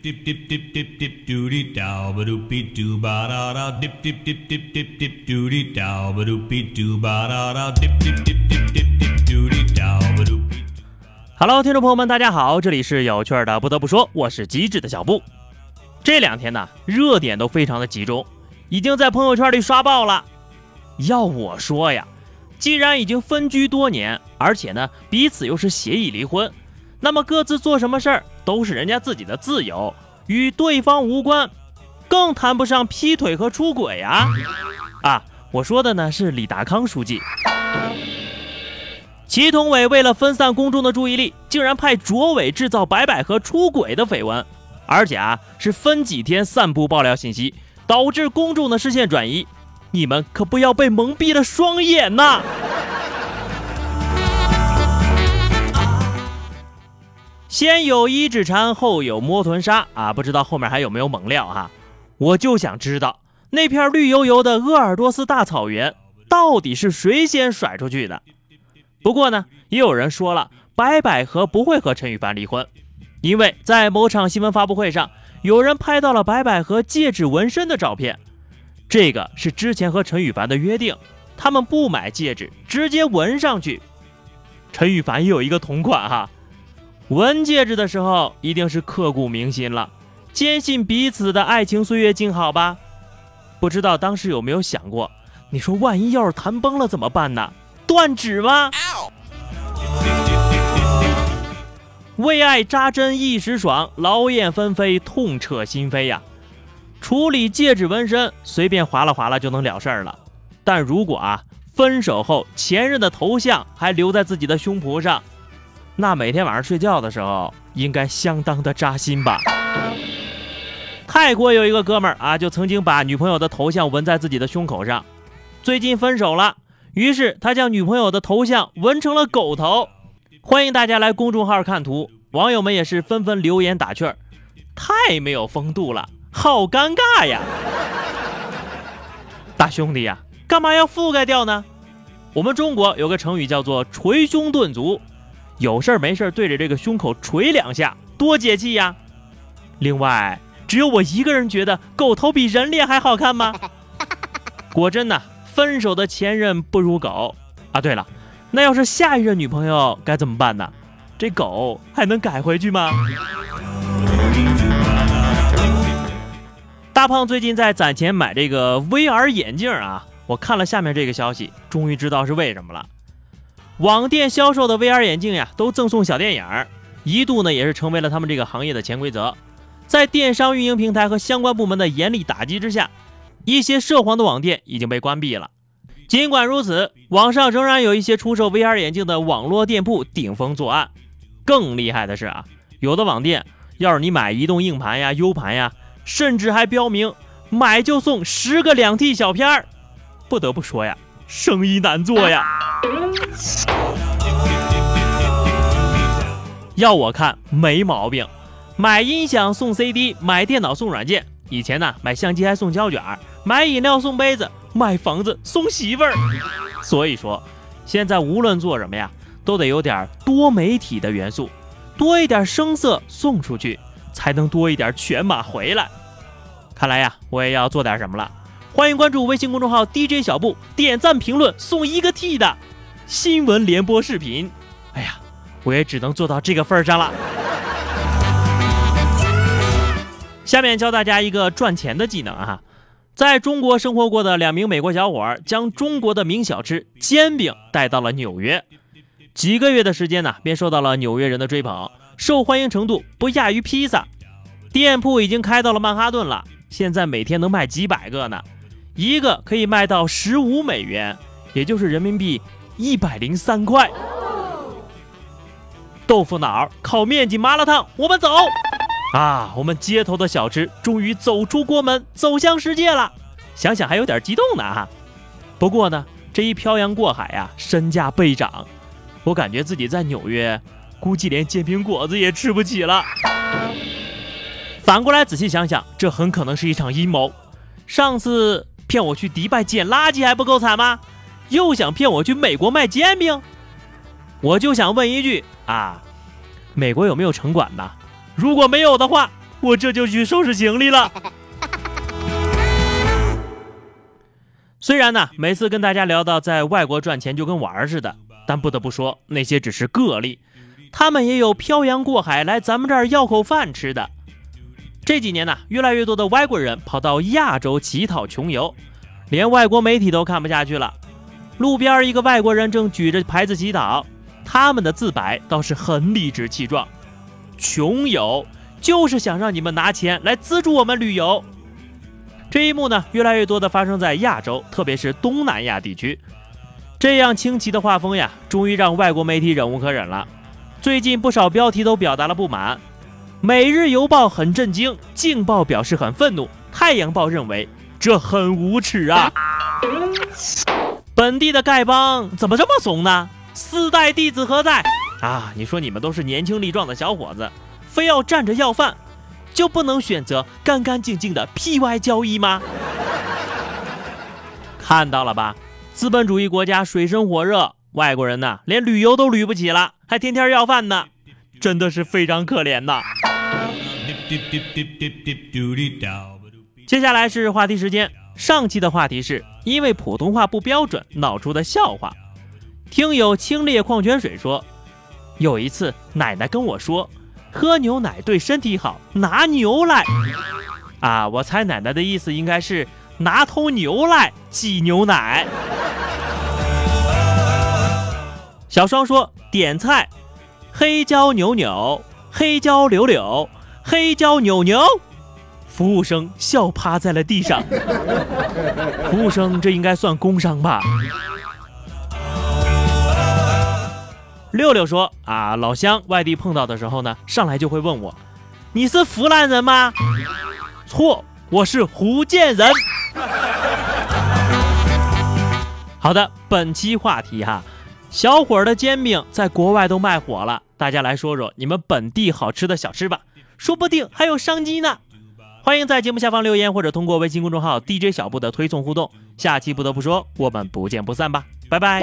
dip dip dip dip dip doody dow ba doo pee doo ba da da dip dip dip dip dip dip doody dow ba doop beep doo ba da da dip dip dip dip dip dip doody dow ba doop beep Hello，听众朋友们，大家好，这里是有趣的。不得不说，我是机智的小布。这两天呢，热点都非常的集中，已经在朋友圈里刷爆了。要我说呀，既然已经分居多年，而且呢彼此又是协议离婚，那么各自做什么事儿都是人家自己的自由，与对方无关，更谈不上劈腿和出轨啊！啊，我说的呢是李达康书记。祁同伟为了分散公众的注意力，竟然派卓伟制造白百合出轨的绯闻，而且啊是分几天散布爆料信息，导致公众的视线转移。你们可不要被蒙蔽了双眼呐！先有一指禅，后有摸臀纱啊，不知道后面还有没有猛料哈？我就想知道那片绿油油的鄂尔多斯大草原到底是谁先甩出去的？不过呢，也有人说了，白百合不会和陈羽凡离婚，因为在某场新闻发布会上，有人拍到了白百合戒指纹身的照片。这个是之前和陈羽凡的约定，他们不买戒指，直接纹上去。陈羽凡也有一个同款哈，纹戒指的时候一定是刻骨铭心了，坚信彼此的爱情岁月静好吧？不知道当时有没有想过，你说万一要是谈崩了怎么办呢？断指吗？为爱扎针一时爽，劳燕分飞痛彻心扉呀！处理戒指纹身，随便划拉划拉就能了事儿了。但如果啊，分手后前任的头像还留在自己的胸脯上，那每天晚上睡觉的时候应该相当的扎心吧？泰国有一个哥们儿啊，就曾经把女朋友的头像纹在自己的胸口上。最近分手了，于是他将女朋友的头像纹成了狗头。欢迎大家来公众号看图，网友们也是纷纷留言打趣儿，太没有风度了。好尴尬呀，大兄弟呀，干嘛要覆盖掉呢？我们中国有个成语叫做“捶胸顿足”，有事儿没事儿对着这个胸口捶两下，多解气呀。另外，只有我一个人觉得狗头比人脸还好看吗？果真呐，分手的前任不如狗啊。对了，那要是下一任女朋友该怎么办呢？这狗还能改回去吗？大胖最近在攒钱买这个 VR 眼镜啊，我看了下面这个消息，终于知道是为什么了。网店销售的 VR 眼镜呀，都赠送小电影儿，一度呢也是成为了他们这个行业的潜规则。在电商运营平台和相关部门的严厉打击之下，一些涉黄的网店已经被关闭了。尽管如此，网上仍然有一些出售 VR 眼镜的网络店铺顶风作案。更厉害的是啊，有的网店要是你买移动硬盘呀、U 盘呀。甚至还标明买就送十个两 T 小片儿，不得不说呀，生意难做呀。要我看没毛病，买音响送 CD，买电脑送软件。以前呢，买相机还送胶卷，买饮料送杯子，买房子送媳妇儿。所以说，现在无论做什么呀，都得有点多媒体的元素，多一点声色送出去，才能多一点全码回来。看来呀，我也要做点什么了。欢迎关注微信公众号 DJ 小布，点赞评论送一个 T 的新闻联播视频。哎呀，我也只能做到这个份儿上了。下面教大家一个赚钱的技能啊！在中国生活过的两名美国小伙儿将中国的名小吃煎饼带到了纽约，几个月的时间呢，便受到了纽约人的追捧，受欢迎程度不亚于披萨。店铺已经开到了曼哈顿了。现在每天能卖几百个呢，一个可以卖到十五美元，也就是人民币一百零三块。豆腐脑、烤面筋、麻辣烫，我们走啊！我们街头的小吃终于走出国门，走向世界了。想想还有点激动呢哈。不过呢，这一漂洋过海呀，身价倍涨，我感觉自己在纽约，估计连煎饼果子也吃不起了。反过来仔细想想，这很可能是一场阴谋。上次骗我去迪拜捡垃圾还不够惨吗？又想骗我去美国卖煎饼？我就想问一句啊，美国有没有城管呢？如果没有的话，我这就去收拾行李了。虽然呢，每次跟大家聊到在外国赚钱就跟玩儿似的，但不得不说，那些只是个例，他们也有漂洋过海来咱们这儿要口饭吃的。这几年呢，越来越多的外国人跑到亚洲乞讨穷游，连外国媒体都看不下去了。路边一个外国人正举着牌子祈祷，他们的自白倒是很理直气壮：“穷游就是想让你们拿钱来资助我们旅游。”这一幕呢，越来越多的发生在亚洲，特别是东南亚地区。这样清奇的画风呀，终于让外国媒体忍无可忍了。最近不少标题都表达了不满，《每日邮报》很震惊，《镜报》表示很愤怒，《太阳报》认为这很无耻啊！本地的丐帮怎么这么怂呢？四代弟子何在啊？你说你们都是年轻力壮的小伙子，非要站着要饭？就不能选择干干净净的 PY 交易吗？看到了吧，资本主义国家水深火热，外国人呢连旅游都旅不起了，还天天要饭呢，真的是非常可怜呐。接下来是话题时间，上期的话题是因为普通话不标准闹出的笑话。听友清冽矿泉水说，有一次奶奶跟我说。喝牛奶对身体好，拿牛来啊！我猜奶奶的意思应该是拿头牛来挤牛奶。小双说点菜，黑椒扭扭，黑椒柳柳，黑椒扭扭。服务生笑趴在了地上。服务生这应该算工伤吧？六六说啊，老乡外地碰到的时候呢，上来就会问我，你是湖南人吗？错，我是福建人。好的，本期话题哈，小伙儿的煎饼在国外都卖火了，大家来说说你们本地好吃的小吃吧，说不定还有商机呢。欢迎在节目下方留言或者通过微信公众号 DJ 小布的推送互动。下期不得不说，我们不见不散吧，拜拜。